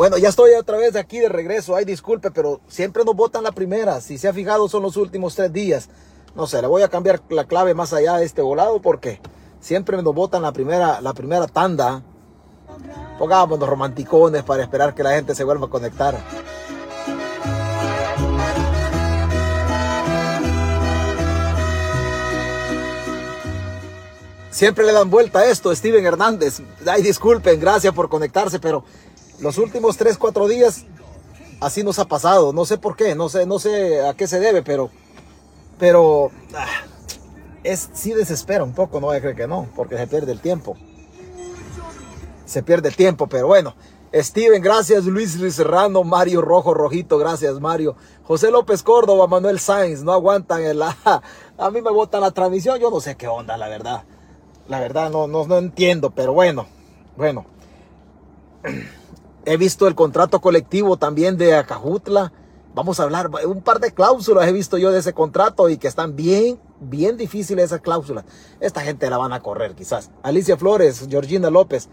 Bueno, ya estoy otra vez aquí de regreso. Ay, disculpe, pero siempre nos votan la primera. Si se ha fijado, son los últimos tres días. No sé, le voy a cambiar la clave más allá de este volado porque siempre nos votan la primera, la primera tanda. Pongámonos romanticones para esperar que la gente se vuelva a conectar. Siempre le dan vuelta a esto, Steven Hernández. Ay, disculpen, gracias por conectarse, pero los últimos 3, 4 días así nos ha pasado. No sé por qué, no sé, no sé a qué se debe, pero, pero ah, es, sí desespera un poco, no voy a creer que no, porque se pierde el tiempo. Se pierde el tiempo, pero bueno. Steven, gracias. Luis Luis Serrano, Mario Rojo Rojito, gracias Mario. José López Córdoba, Manuel Sainz, no aguantan el... A mí me botan la transmisión, yo no sé qué onda, la verdad. La verdad no, no, no entiendo, pero bueno, bueno. He visto el contrato colectivo también de Acajutla. Vamos a hablar, un par de cláusulas he visto yo de ese contrato y que están bien, bien difíciles esas cláusulas. Esta gente la van a correr quizás. Alicia Flores, Georgina López,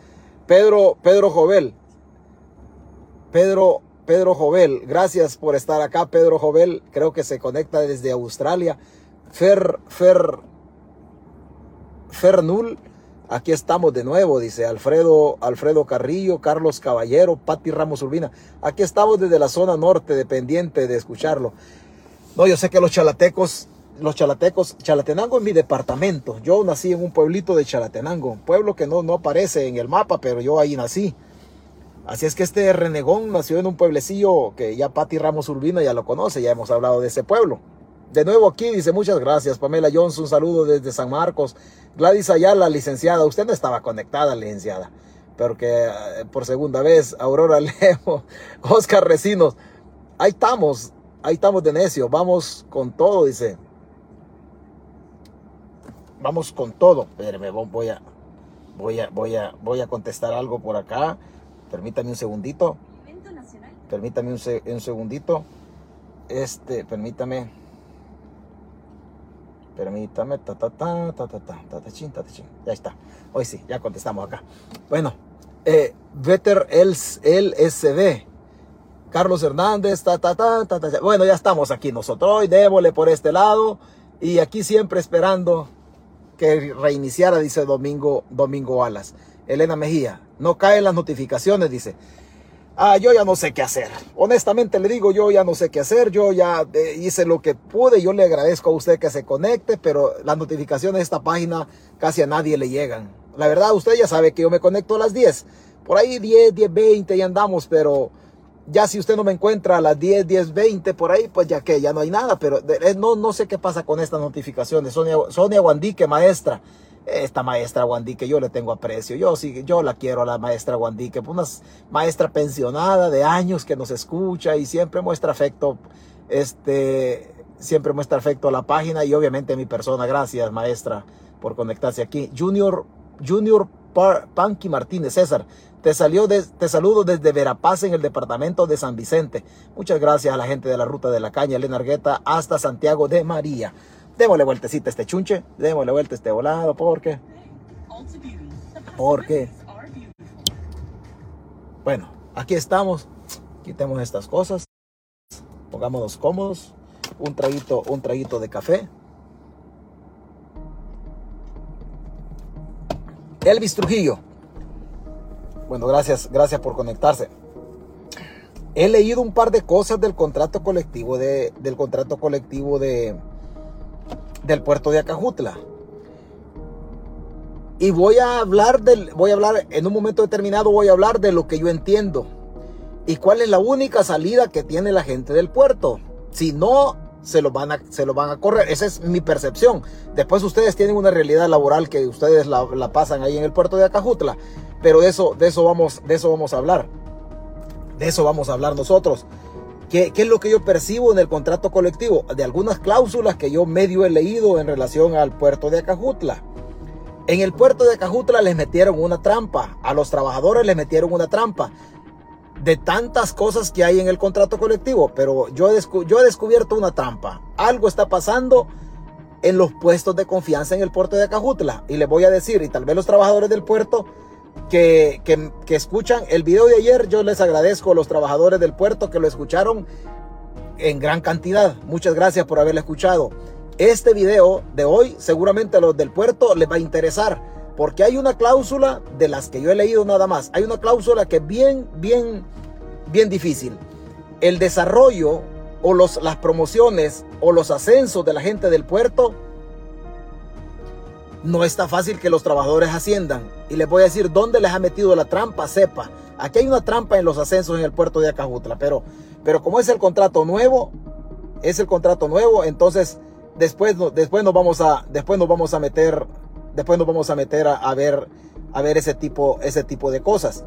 Pedro, Pedro Jovel. Pedro, Pedro Jovel, gracias por estar acá, Pedro Jovel. Creo que se conecta desde Australia. Fer, Fer, Fernul. Aquí estamos de nuevo, dice Alfredo, Alfredo Carrillo, Carlos Caballero, Patti Ramos Urbina. Aquí estamos desde la zona norte, dependiente de escucharlo. No, yo sé que los chalatecos, los chalatecos, Chalatenango es mi departamento. Yo nací en un pueblito de Chalatenango, un pueblo que no, no aparece en el mapa, pero yo ahí nací. Así es que este renegón nació en un pueblecillo que ya Patti Ramos Urbina ya lo conoce, ya hemos hablado de ese pueblo. De nuevo aquí dice muchas gracias Pamela Jones, un saludo desde San Marcos. Gladys Ayala, licenciada, usted no estaba conectada, licenciada, pero que eh, por segunda vez, Aurora Leo, Oscar Recinos, ahí estamos, ahí estamos de necio, vamos con todo, dice. Vamos con todo. Espérame, voy a, voy a, voy a, voy a contestar algo por acá. Permítame un segundito. Permítame un, un segundito. Este, permítame. Permítame, ta ta ta ta ta ta ta ta chin, ta, ta chin. Ya está. Hoy sí, ya contestamos acá. Bueno, eh, Vetter LSD. Carlos Hernández, ta, ta, ta, ta, ta. Bueno, ya estamos aquí nosotros. Hoy démosle por este lado. Y aquí siempre esperando que reiniciara, dice Domingo, Domingo Alas. Elena Mejía, no caen las notificaciones, dice. Ah, yo ya no sé qué hacer. Honestamente le digo, yo ya no sé qué hacer. Yo ya eh, hice lo que pude. Yo le agradezco a usted que se conecte, pero las notificaciones de esta página casi a nadie le llegan. La verdad, usted ya sabe que yo me conecto a las 10. Por ahí 10, 10, 20 y andamos, pero ya si usted no me encuentra a las 10, 10, 20 por ahí, pues ya que ya no hay nada. Pero eh, no, no sé qué pasa con estas notificaciones. Sonia, Sonia Guandique, maestra esta maestra Guandique, yo le tengo aprecio, yo sí, yo la quiero a la maestra Guandique, una maestra pensionada de años que nos escucha y siempre muestra afecto, este, siempre muestra afecto a la página y obviamente a mi persona. Gracias, maestra, por conectarse aquí. Junior, Junior Panky Martínez, César, te, salió te saludo desde Verapaz en el departamento de San Vicente. Muchas gracias a la gente de la Ruta de la Caña, Elena Argueta, hasta Santiago de María démosle vueltecita a este chunche, démosle vuelta a este volado, porque, porque, bueno, aquí estamos, quitemos estas cosas, pongámonos cómodos, un traguito, un traguito de café. Elvis Trujillo. Bueno, gracias, gracias por conectarse. He leído un par de cosas del contrato colectivo de, del contrato colectivo de, del puerto de Acajutla. Y voy a hablar del, voy a hablar en un momento determinado, voy a hablar de lo que yo entiendo. Y cuál es la única salida que tiene la gente del puerto. Si no, se lo van a, se lo van a correr. Esa es mi percepción. Después ustedes tienen una realidad laboral que ustedes la, la pasan ahí en el puerto de Acajutla. Pero de eso, de eso vamos, de eso vamos a hablar. De eso vamos a hablar nosotros. ¿Qué, es lo que yo percibo en el contrato colectivo? De algunas cláusulas que yo medio he leído en relación al puerto de Acajutla. En el puerto de Acajutla les metieron una trampa, a los trabajadores les metieron una trampa de tantas cosas que hay en el contrato colectivo, pero yo he, yo he descubierto una trampa. Algo está pasando en los puestos de confianza en el puerto de Acajutla. Y les voy a decir, y tal vez los trabajadores del puerto que, que, escuchan el video de ayer. Yo les agradezco a los trabajadores del puerto que lo escucharon en gran cantidad. Muchas gracias por haberlo escuchado. Este video de hoy seguramente a los del puerto les va a interesar porque hay una cláusula de las que yo he leído nada más. Hay una cláusula que es bien, bien, bien difícil. El desarrollo o los, las promociones o los ascensos de la gente del puerto no está fácil que los trabajadores asciendan. Y les voy a decir dónde les ha metido la trampa, sepa. Aquí hay una trampa en los ascensos en el puerto de Acajutla, pero, pero como es el contrato nuevo, es el contrato nuevo, entonces después, después, nos, vamos a, después nos vamos a meter, después nos vamos a meter a, ver, a ver ese tipo, ese tipo de cosas.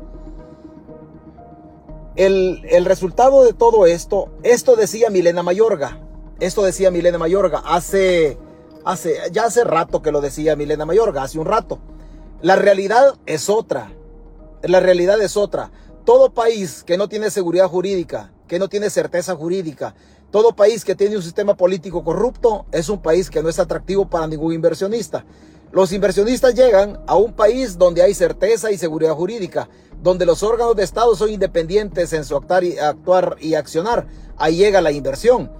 El, el resultado de todo esto, esto decía Milena Mayorga, esto decía Milena Mayorga hace Hace, ya hace rato que lo decía Milena Mayorga, hace un rato. La realidad es otra. La realidad es otra. Todo país que no tiene seguridad jurídica, que no tiene certeza jurídica, todo país que tiene un sistema político corrupto es un país que no es atractivo para ningún inversionista. Los inversionistas llegan a un país donde hay certeza y seguridad jurídica, donde los órganos de Estado son independientes en su actuar y, actuar y accionar. Ahí llega la inversión.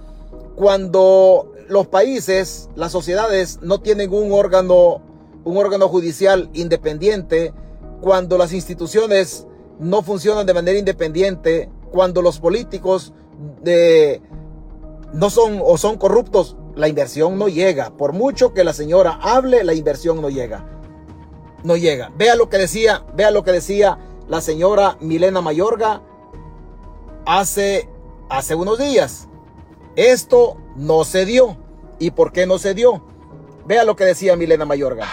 Cuando los países, las sociedades no tienen un órgano, un órgano judicial independiente, cuando las instituciones no funcionan de manera independiente, cuando los políticos de, no son o son corruptos, la inversión no llega. Por mucho que la señora hable, la inversión no llega. No llega. Vea lo que decía, vea lo que decía la señora Milena Mayorga hace, hace unos días. Esto no se dio. ¿Y por qué no se dio? Vea lo que decía Milena Mayorga.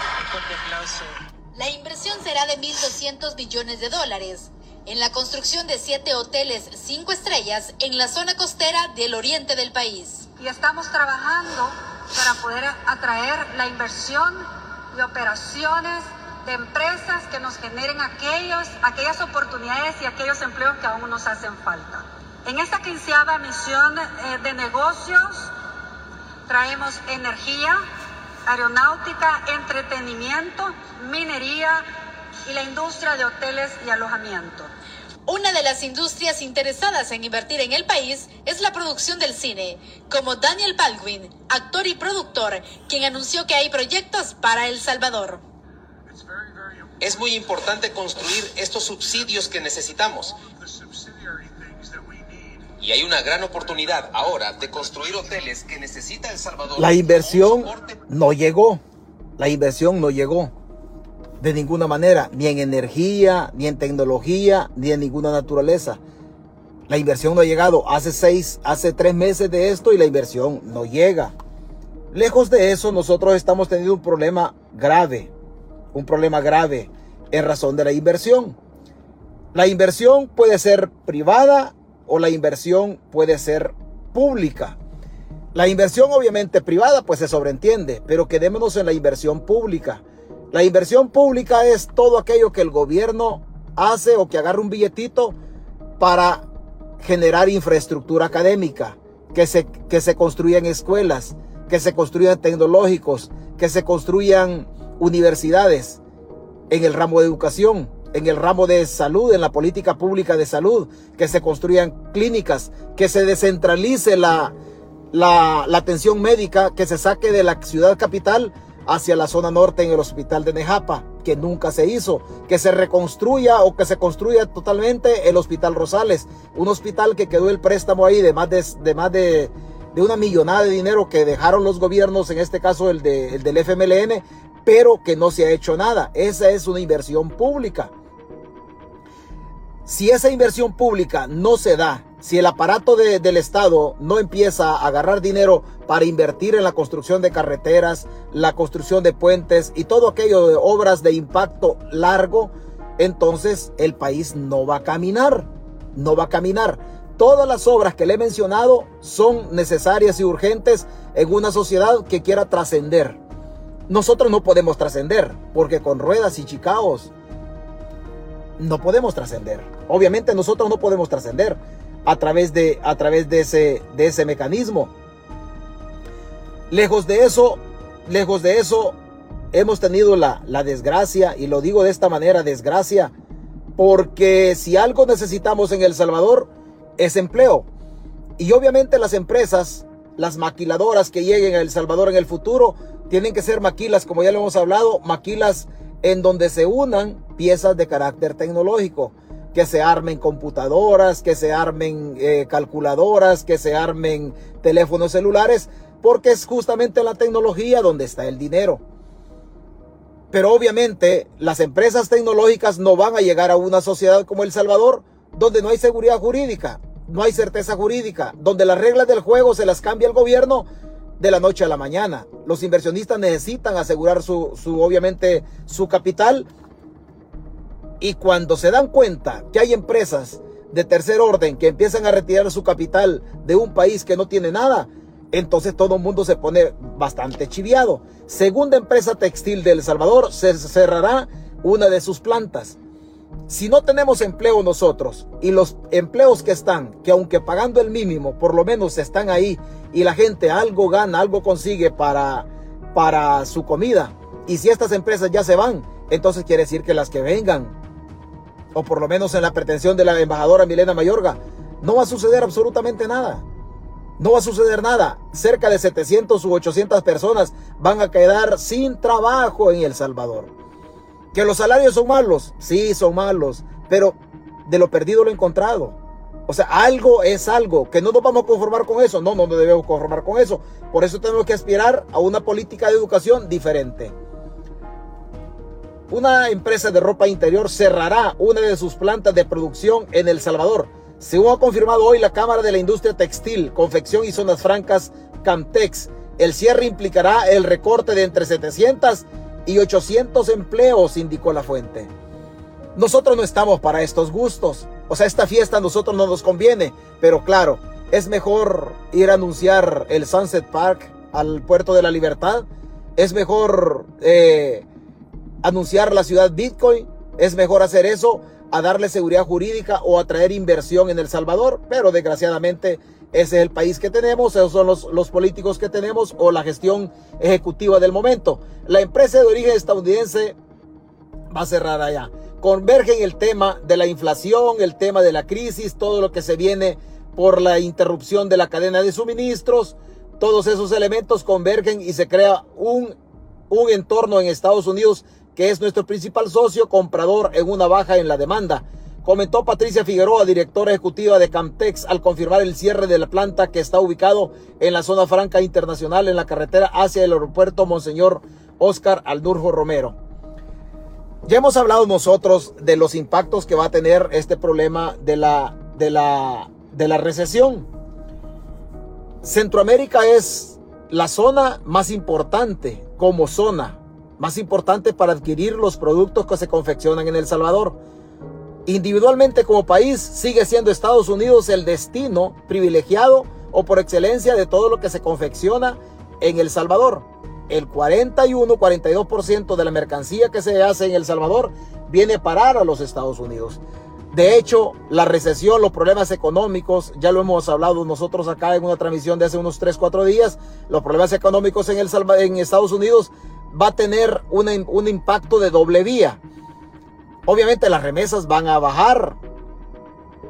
La inversión será de 1.200 billones de dólares en la construcción de siete hoteles cinco estrellas en la zona costera del oriente del país. Y estamos trabajando para poder atraer la inversión y operaciones de empresas que nos generen aquellos, aquellas oportunidades y aquellos empleos que aún nos hacen falta. En esta quinceava misión eh, de negocios traemos energía, aeronáutica, entretenimiento, minería y la industria de hoteles y alojamiento. Una de las industrias interesadas en invertir en el país es la producción del cine, como Daniel Baldwin, actor y productor, quien anunció que hay proyectos para El Salvador. Es muy importante construir estos subsidios que necesitamos. Y hay una gran oportunidad ahora de construir hoteles que necesita El Salvador. La inversión no llegó. La inversión no llegó. De ninguna manera. Ni en energía, ni en tecnología, ni en ninguna naturaleza. La inversión no ha llegado. Hace seis, hace tres meses de esto y la inversión no llega. Lejos de eso, nosotros estamos teniendo un problema grave. Un problema grave en razón de la inversión. La inversión puede ser privada o la inversión puede ser pública. La inversión obviamente privada pues se sobreentiende, pero quedémonos en la inversión pública. La inversión pública es todo aquello que el gobierno hace o que agarra un billetito para generar infraestructura académica, que se, que se construyan escuelas, que se construyan tecnológicos, que se construyan universidades en el ramo de educación en el ramo de salud, en la política pública de salud, que se construyan clínicas, que se descentralice la, la, atención médica, que se saque de la ciudad capital hacia la zona norte en el hospital de Nejapa, que nunca se hizo, que se reconstruya o que se construya totalmente el hospital Rosales, un hospital que quedó el préstamo ahí de más de, de más de, de, una millonada de dinero que dejaron los gobiernos, en este caso el, de, el del FMLN, pero que no se ha hecho nada. Esa es una inversión pública. Si esa inversión pública no se da, si el aparato del Estado no empieza a agarrar dinero para invertir en la construcción de carreteras, la construcción de puentes y todo aquello de obras de impacto largo, entonces el país no va a caminar, no va a caminar. Todas las obras que le he mencionado son necesarias y urgentes en una sociedad que quiera trascender. Nosotros no podemos trascender porque con ruedas y chicaos no podemos trascender. Obviamente nosotros no podemos trascender a través de, a través de ese, de ese mecanismo. Lejos de eso, lejos de eso, hemos tenido la, la desgracia, y lo digo de esta manera, desgracia, porque si algo necesitamos en El Salvador es empleo. Y obviamente las empresas, las maquiladoras que lleguen a El Salvador en el futuro, tienen que ser maquilas, como ya lo hemos hablado, maquilas en donde se unan piezas de carácter tecnológico, que se armen computadoras, que se armen eh, calculadoras, que se armen teléfonos celulares, porque es justamente la tecnología donde está el dinero. Pero obviamente las empresas tecnológicas no van a llegar a una sociedad como El Salvador, donde no hay seguridad jurídica, no hay certeza jurídica, donde las reglas del juego se las cambia el gobierno de la noche a la mañana. Los inversionistas necesitan asegurar su, su obviamente, su capital. Y cuando se dan cuenta que hay empresas de tercer orden que empiezan a retirar su capital de un país que no tiene nada, entonces todo el mundo se pone bastante chiviado. Segunda empresa textil de El Salvador se cerrará una de sus plantas. Si no tenemos empleo nosotros y los empleos que están, que aunque pagando el mínimo, por lo menos están ahí y la gente algo gana, algo consigue para, para su comida. Y si estas empresas ya se van, entonces quiere decir que las que vengan, o por lo menos en la pretensión de la embajadora Milena Mayorga, no va a suceder absolutamente nada. No va a suceder nada. Cerca de 700 u 800 personas van a quedar sin trabajo en El Salvador. ¿Que los salarios son malos? Sí, son malos. Pero de lo perdido lo encontrado. O sea, algo es algo. Que no nos vamos a conformar con eso. No, no nos debemos conformar con eso. Por eso tenemos que aspirar a una política de educación diferente. Una empresa de ropa interior cerrará una de sus plantas de producción en El Salvador según ha confirmado hoy la Cámara de la Industria Textil, Confección y Zonas Francas, Camtex, el cierre implicará el recorte de entre 700 y 800 empleos, indicó la fuente. Nosotros no estamos para estos gustos. O sea, esta fiesta a nosotros no nos conviene. Pero claro, es mejor ir a anunciar el Sunset Park al puerto de la libertad. Es mejor eh, anunciar la ciudad Bitcoin. Es mejor hacer eso a darle seguridad jurídica o a traer inversión en El Salvador, pero desgraciadamente ese es el país que tenemos, esos son los, los políticos que tenemos o la gestión ejecutiva del momento. La empresa de origen estadounidense va a cerrar allá. Convergen el tema de la inflación, el tema de la crisis, todo lo que se viene por la interrupción de la cadena de suministros, todos esos elementos convergen y se crea un, un entorno en Estados Unidos que es nuestro principal socio comprador en una baja en la demanda. Comentó Patricia Figueroa, directora ejecutiva de Camtex, al confirmar el cierre de la planta que está ubicado en la zona franca internacional en la carretera hacia el aeropuerto Monseñor Oscar Aldurjo Romero. Ya hemos hablado nosotros de los impactos que va a tener este problema de la, de la, de la recesión. Centroamérica es la zona más importante como zona más importante para adquirir los productos que se confeccionan en El Salvador. Individualmente como país sigue siendo Estados Unidos el destino privilegiado o por excelencia de todo lo que se confecciona en El Salvador. El 41-42% de la mercancía que se hace en El Salvador viene a parar a los Estados Unidos. De hecho, la recesión, los problemas económicos, ya lo hemos hablado nosotros acá en una transmisión de hace unos 3-4 días, los problemas económicos en, el, en Estados Unidos va a tener un impacto de doble vía. Obviamente las remesas van a bajar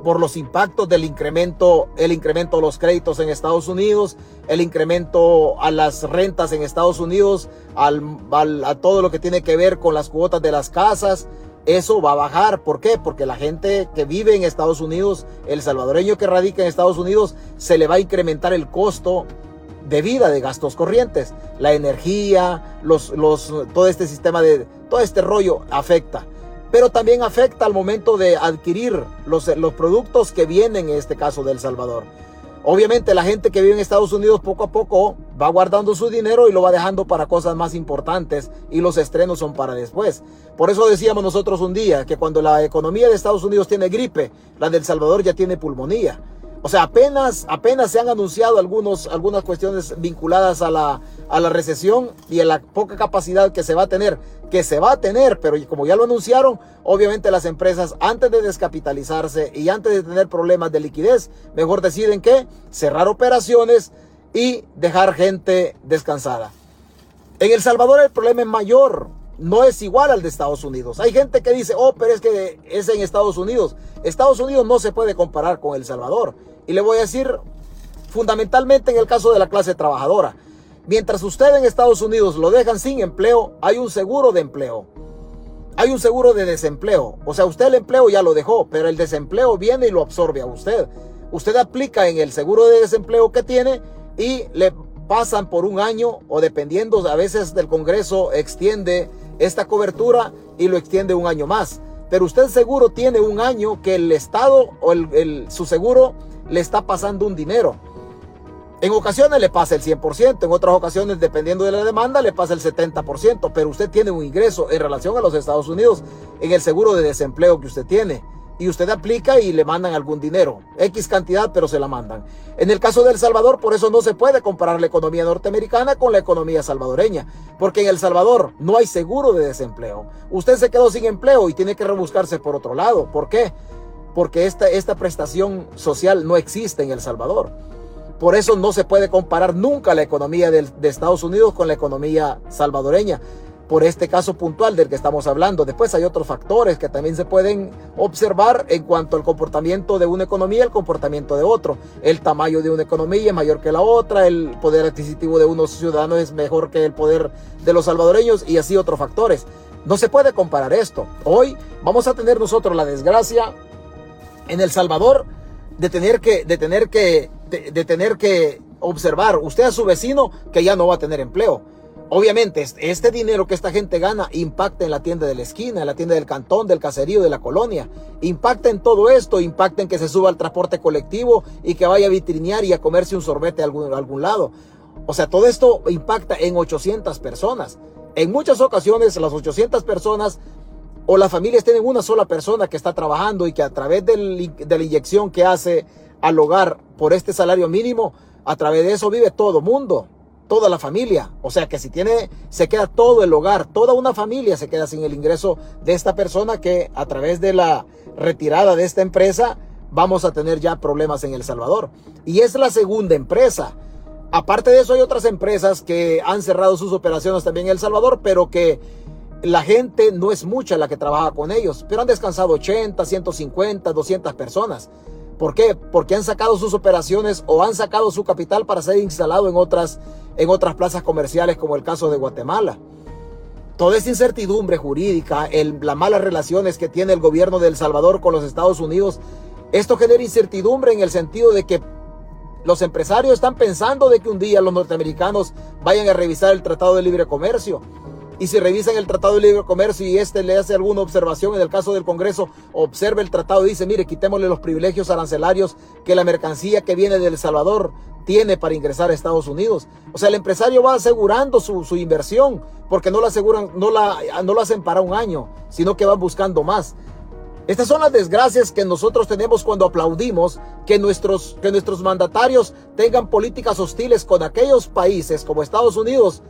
por los impactos del incremento, el incremento de los créditos en Estados Unidos, el incremento a las rentas en Estados Unidos, a todo lo que tiene que ver con las cuotas de las casas. Eso va a bajar. ¿Por qué? Porque la gente que vive en Estados Unidos, el salvadoreño que radica en Estados Unidos, se le va a incrementar el costo de vida, de gastos corrientes. La energía, los, los, todo este sistema de, todo este rollo afecta. Pero también afecta al momento de adquirir los, los productos que vienen, en este caso de El Salvador. Obviamente la gente que vive en Estados Unidos poco a poco va guardando su dinero y lo va dejando para cosas más importantes y los estrenos son para después. Por eso decíamos nosotros un día que cuando la economía de Estados Unidos tiene gripe, la de El Salvador ya tiene pulmonía. O sea, apenas, apenas se han anunciado algunos, algunas cuestiones vinculadas a la, a la recesión y a la poca capacidad que se va a tener, que se va a tener, pero como ya lo anunciaron, obviamente las empresas antes de descapitalizarse y antes de tener problemas de liquidez, mejor deciden que cerrar operaciones y dejar gente descansada. En El Salvador el problema es mayor, no es igual al de Estados Unidos. Hay gente que dice, oh, pero es que es en Estados Unidos. Estados Unidos no se puede comparar con El Salvador. Y le voy a decir fundamentalmente en el caso de la clase trabajadora. Mientras usted en Estados Unidos lo dejan sin empleo, hay un seguro de empleo. Hay un seguro de desempleo. O sea, usted el empleo ya lo dejó, pero el desempleo viene y lo absorbe a usted. Usted aplica en el seguro de desempleo que tiene y le pasan por un año o dependiendo a veces del Congreso extiende esta cobertura y lo extiende un año más. Pero usted seguro tiene un año que el Estado o el, su seguro le está pasando un dinero. En ocasiones le pasa el 100%, en otras ocasiones, dependiendo de la demanda, le pasa el 70%, pero usted tiene un ingreso en relación a los Estados Unidos en el seguro de desempleo que usted tiene y usted aplica y le mandan algún dinero, X cantidad, pero se la mandan. En el caso de El Salvador, por eso no se puede comparar la economía norteamericana con la economía salvadoreña, porque en El Salvador no hay seguro de desempleo. Usted se quedó sin empleo y tiene que rebuscarse por otro lado. ¿Por qué? Porque esta, esta prestación social no existe en El Salvador. Por eso no se puede comparar nunca la economía de, de Estados Unidos con la economía salvadoreña por este caso puntual del que estamos hablando. Después hay otros factores que también se pueden observar en cuanto al comportamiento de una economía, el comportamiento de otro. El tamaño de una economía es mayor que la otra, el poder adquisitivo de unos ciudadanos es mejor que el poder de los salvadoreños y así otros factores. No se puede comparar esto. Hoy vamos a tener nosotros la desgracia en El Salvador de tener que, de tener que, de tener que observar usted a su vecino que ya no va a tener empleo Obviamente, este dinero que esta gente gana impacta en la tienda de la esquina, en la tienda del cantón, del caserío, de la colonia. Impacta en todo esto, impacta en que se suba al transporte colectivo y que vaya a vitrinear y a comerse un sorbete a algún, algún lado. O sea, todo esto impacta en 800 personas. En muchas ocasiones, las 800 personas o las familias tienen una sola persona que está trabajando y que a través de la inyección que hace al hogar por este salario mínimo, a través de eso vive todo mundo toda la familia. O sea que si tiene, se queda todo el hogar, toda una familia se queda sin el ingreso de esta persona que a través de la retirada de esta empresa vamos a tener ya problemas en El Salvador. Y es la segunda empresa. Aparte de eso hay otras empresas que han cerrado sus operaciones también en El Salvador, pero que la gente no es mucha la que trabaja con ellos, pero han descansado 80, 150, 200 personas. ¿Por qué? Porque han sacado sus operaciones o han sacado su capital para ser instalado en otras, en otras plazas comerciales como el caso de Guatemala. Toda esa incertidumbre jurídica, las malas relaciones que tiene el gobierno de El Salvador con los Estados Unidos, esto genera incertidumbre en el sentido de que los empresarios están pensando de que un día los norteamericanos vayan a revisar el Tratado de Libre Comercio y si revisan el Tratado de Libre Comercio y este le hace alguna observación en el caso del Congreso, observa el tratado y dice, mire, quitémosle los privilegios arancelarios que la mercancía que viene de El Salvador tiene para ingresar a Estados Unidos. O sea, el empresario va asegurando su, su inversión porque no la aseguran, no la, no hacen para un año, sino que van buscando más. Estas son las desgracias que nosotros tenemos cuando aplaudimos que nuestros, que nuestros mandatarios tengan políticas hostiles con aquellos países como Estados Unidos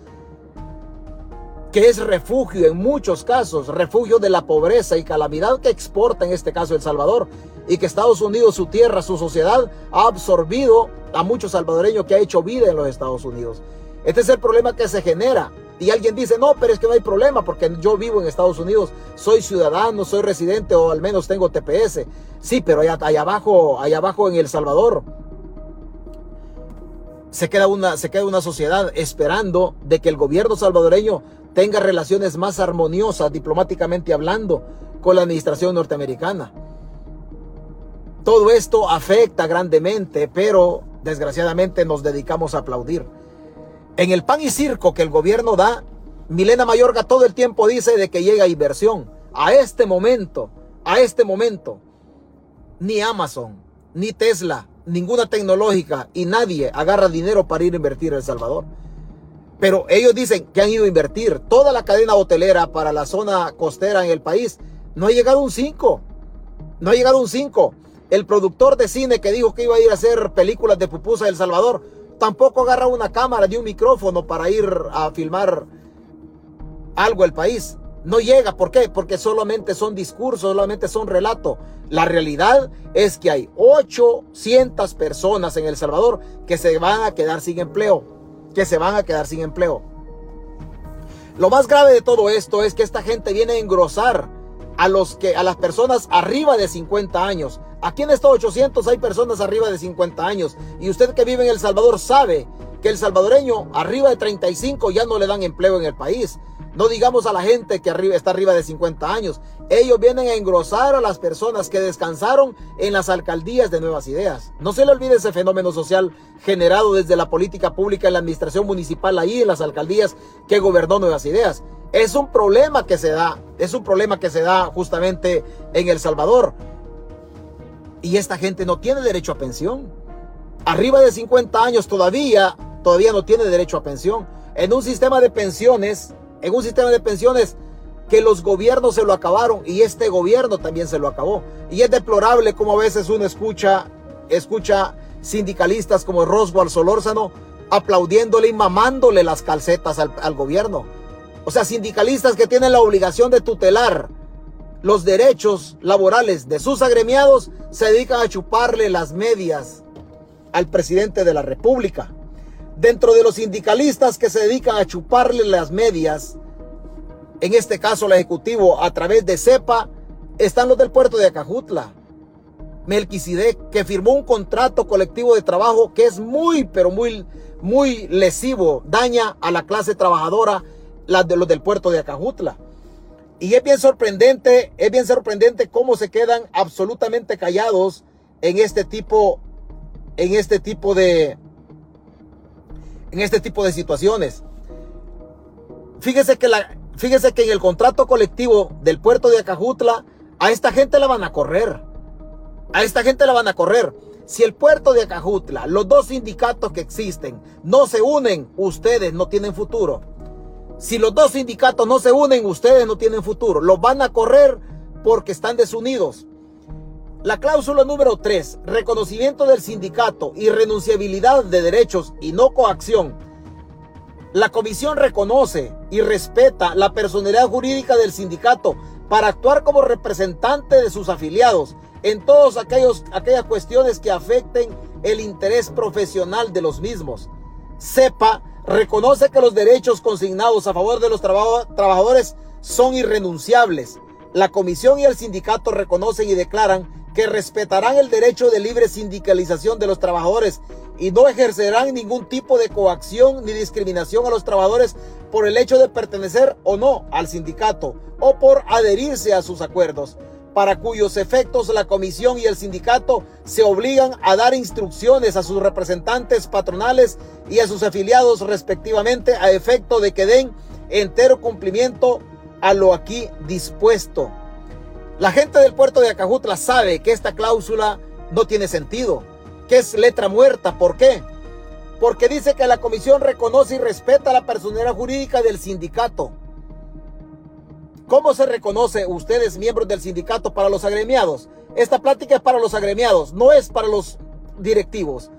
que es refugio en muchos casos, refugio de la pobreza y calamidad que exporta en este caso El Salvador y que Estados Unidos, su tierra, su sociedad ha absorbido a muchos salvadoreños que ha hecho vida en los Estados Unidos. Este es el problema que se genera. Y alguien dice, no, pero es que no hay problema porque yo vivo en Estados Unidos, soy ciudadano, soy residente o al menos tengo TPS. Sí, pero allá, allá abajo, allá abajo en El Salvador, se queda, una, se queda una sociedad esperando de que el gobierno salvadoreño tenga relaciones más armoniosas diplomáticamente hablando con la administración norteamericana. Todo esto afecta grandemente, pero desgraciadamente nos dedicamos a aplaudir. En el pan y circo que el gobierno da, Milena Mayorga todo el tiempo dice de que llega inversión. A este momento, a este momento, ni Amazon, ni Tesla, ninguna tecnológica y nadie agarra dinero para ir a invertir en El Salvador. Pero ellos dicen que han ido a invertir toda la cadena hotelera para la zona costera en el país. No ha llegado un 5. No ha llegado un 5. El productor de cine que dijo que iba a ir a hacer películas de pupusa de El Salvador, tampoco agarra una cámara ni un micrófono para ir a filmar algo el país. No llega, ¿por qué? Porque solamente son discursos, solamente son relatos. La realidad es que hay 800 personas en El Salvador que se van a quedar sin empleo que se van a quedar sin empleo. Lo más grave de todo esto es que esta gente viene a engrosar a los que a las personas arriba de 50 años. Aquí en estos 800 hay personas arriba de 50 años y usted que vive en El Salvador sabe que el salvadoreño arriba de 35 ya no le dan empleo en el país. No digamos a la gente que está arriba de 50 años. Ellos vienen a engrosar a las personas que descansaron en las alcaldías de Nuevas Ideas. No se le olvide ese fenómeno social generado desde la política pública en la administración municipal ahí en las alcaldías que gobernó Nuevas Ideas. Es un problema que se da, es un problema que se da justamente en El Salvador. Y esta gente no tiene derecho a pensión. Arriba de 50 años todavía, todavía no tiene derecho a pensión. En un sistema de pensiones en un sistema de pensiones que los gobiernos se lo acabaron y este gobierno también se lo acabó. Y es deplorable como a veces uno escucha, escucha sindicalistas como Roswell Solórzano aplaudiéndole y mamándole las calcetas al, al gobierno. O sea, sindicalistas que tienen la obligación de tutelar los derechos laborales de sus agremiados se dedican a chuparle las medias al presidente de la República. Dentro de los sindicalistas que se dedican a chuparle las medias, en este caso el Ejecutivo a través de CEPA, están los del puerto de Acajutla. Melquisidec, que firmó un contrato colectivo de trabajo que es muy, pero muy, muy lesivo, daña a la clase trabajadora, la de los del puerto de Acajutla. Y es bien sorprendente, es bien sorprendente cómo se quedan absolutamente callados en este tipo, en este tipo de, en este tipo de situaciones. Fíjese que, la, que en el contrato colectivo del puerto de Acajutla, a esta gente la van a correr. A esta gente la van a correr. Si el puerto de Acajutla, los dos sindicatos que existen, no se unen, ustedes no tienen futuro. Si los dos sindicatos no se unen, ustedes no tienen futuro. Los van a correr porque están desunidos. La cláusula número 3, reconocimiento del sindicato y renunciabilidad de derechos y no coacción. La comisión reconoce y respeta la personalidad jurídica del sindicato para actuar como representante de sus afiliados en todas aquellas cuestiones que afecten el interés profesional de los mismos. SEPA reconoce que los derechos consignados a favor de los trabajadores son irrenunciables. La comisión y el sindicato reconocen y declaran que respetarán el derecho de libre sindicalización de los trabajadores y no ejercerán ningún tipo de coacción ni discriminación a los trabajadores por el hecho de pertenecer o no al sindicato o por adherirse a sus acuerdos, para cuyos efectos la comisión y el sindicato se obligan a dar instrucciones a sus representantes patronales y a sus afiliados respectivamente a efecto de que den entero cumplimiento a lo aquí dispuesto. La gente del puerto de Acajutla sabe que esta cláusula no tiene sentido, que es letra muerta. ¿Por qué? Porque dice que la comisión reconoce y respeta la personalidad jurídica del sindicato. ¿Cómo se reconoce ustedes, miembros del sindicato, para los agremiados? Esta plática es para los agremiados, no es para los directivos.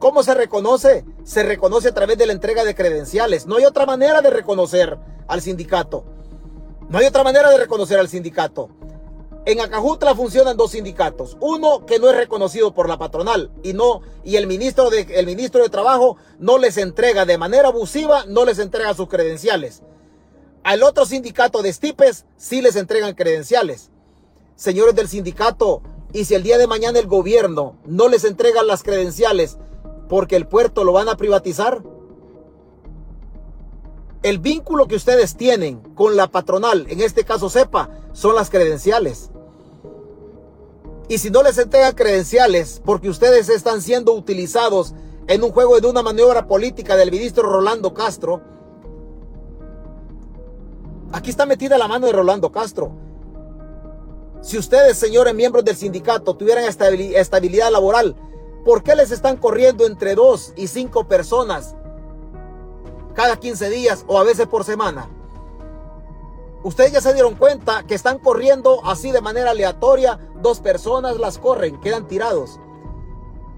¿Cómo se reconoce? Se reconoce a través de la entrega de credenciales. No hay otra manera de reconocer al sindicato. No hay otra manera de reconocer al sindicato. En Acajutla funcionan dos sindicatos. Uno que no es reconocido por la patronal y no y el ministro de el ministro de Trabajo no les entrega de manera abusiva, no les entrega sus credenciales. Al otro sindicato de estipes sí les entregan credenciales. Señores del sindicato, y si el día de mañana el gobierno no les entrega las credenciales porque el puerto lo van a privatizar, el vínculo que ustedes tienen con la patronal, en este caso sepa, son las credenciales. Y si no les entregan credenciales porque ustedes están siendo utilizados en un juego de una maniobra política del ministro Rolando Castro, aquí está metida la mano de Rolando Castro. Si ustedes, señores miembros del sindicato, tuvieran estabilidad laboral, ¿por qué les están corriendo entre dos y cinco personas cada 15 días o a veces por semana. Ustedes ya se dieron cuenta que están corriendo así de manera aleatoria. Dos personas las corren, quedan tirados.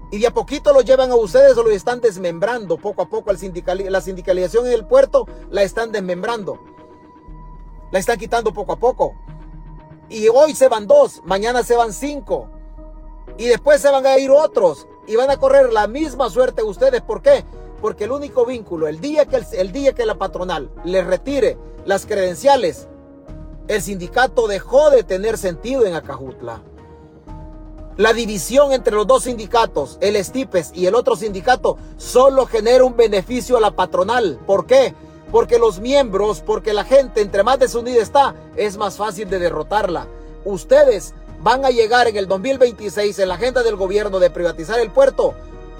Y de a poquito los llevan a ustedes o lo están desmembrando. Poco a poco la sindicalización en el puerto la están desmembrando. La están quitando poco a poco. Y hoy se van dos, mañana se van cinco. Y después se van a ir otros. Y van a correr la misma suerte ustedes. ¿Por qué? Porque el único vínculo, el día que, el, día que la patronal le retire las credenciales, el sindicato dejó de tener sentido en Acajutla. La división entre los dos sindicatos, el Estipes y el otro sindicato, solo genera un beneficio a la patronal. ¿Por qué? Porque los miembros, porque la gente entre más desunida está, es más fácil de derrotarla. Ustedes van a llegar en el 2026 en la agenda del gobierno de privatizar el puerto.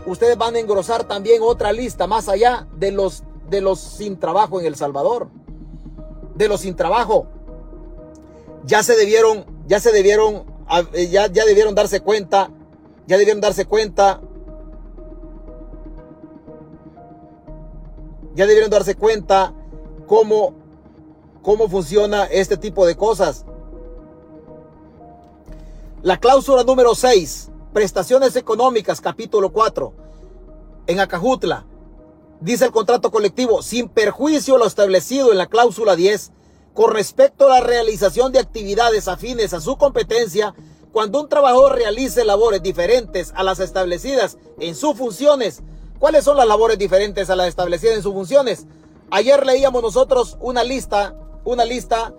Ustedes van a engrosar también otra lista más allá de los, de los sin trabajo en El Salvador. De los sin trabajo. Ya se debieron, ya se debieron eh, ya, ya debieron darse cuenta, ya debieron darse cuenta, ya debieron darse cuenta cómo, cómo funciona este tipo de cosas. La cláusula número 6, prestaciones económicas, capítulo 4, en Acajutla, dice el contrato colectivo, sin perjuicio lo establecido en la cláusula 10, con respecto a la realización de actividades afines a su competencia, cuando un trabajador realice labores diferentes a las establecidas en sus funciones, ¿cuáles son las labores diferentes a las establecidas en sus funciones? Ayer leíamos nosotros una lista, una lista,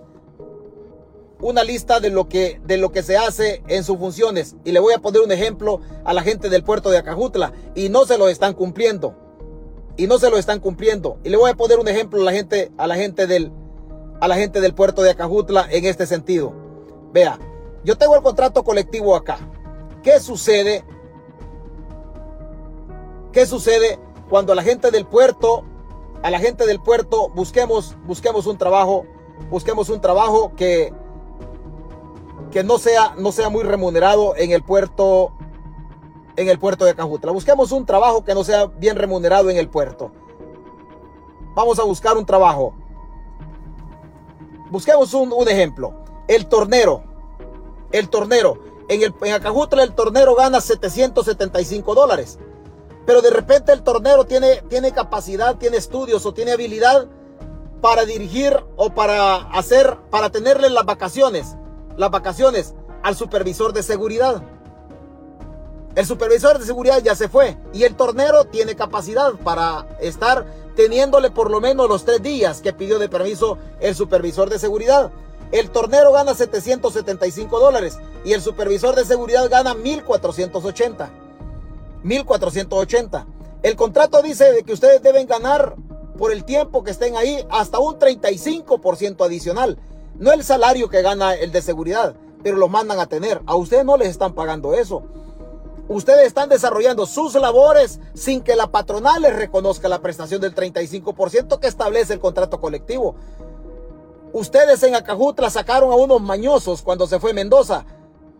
una lista de lo que, de lo que se hace en sus funciones. Y le voy a poner un ejemplo a la gente del puerto de Acajutla y no se lo están cumpliendo. Y no se lo están cumpliendo. Y le voy a poner un ejemplo a la gente, a la gente del, a la gente del puerto de Acajutla en este sentido. Vea, yo tengo el contrato colectivo acá. ¿Qué sucede? ¿Qué sucede cuando a la gente del puerto, a la gente del puerto busquemos, busquemos un trabajo, busquemos un trabajo que, que no sea, no sea muy remunerado en el puerto, en el puerto de Acajutla. Busquemos un trabajo que no sea bien remunerado en el puerto. Vamos a buscar un trabajo Busquemos un, ejemplo. El tornero. El tornero. En, el, en Acajutla el tornero gana 775 dólares. Pero de repente el tornero tiene, tiene capacidad, tiene estudios o tiene habilidad para dirigir o para hacer, para tenerle las vacaciones, las vacaciones al supervisor de seguridad. El supervisor de seguridad ya se fue y el tornero tiene capacidad para estar teniéndole por lo menos los tres días que pidió de permiso el supervisor de seguridad. El tornero gana 775 dólares y el supervisor de seguridad gana 1480. 1480. El contrato dice que ustedes deben ganar por el tiempo que estén ahí hasta un 35% adicional. No el salario que gana el de seguridad, pero lo mandan a tener. A ustedes no les están pagando eso. Ustedes están desarrollando sus labores sin que la patronal les reconozca la prestación del 35% que establece el contrato colectivo. Ustedes en Acajutla sacaron a unos mañosos cuando se fue Mendoza,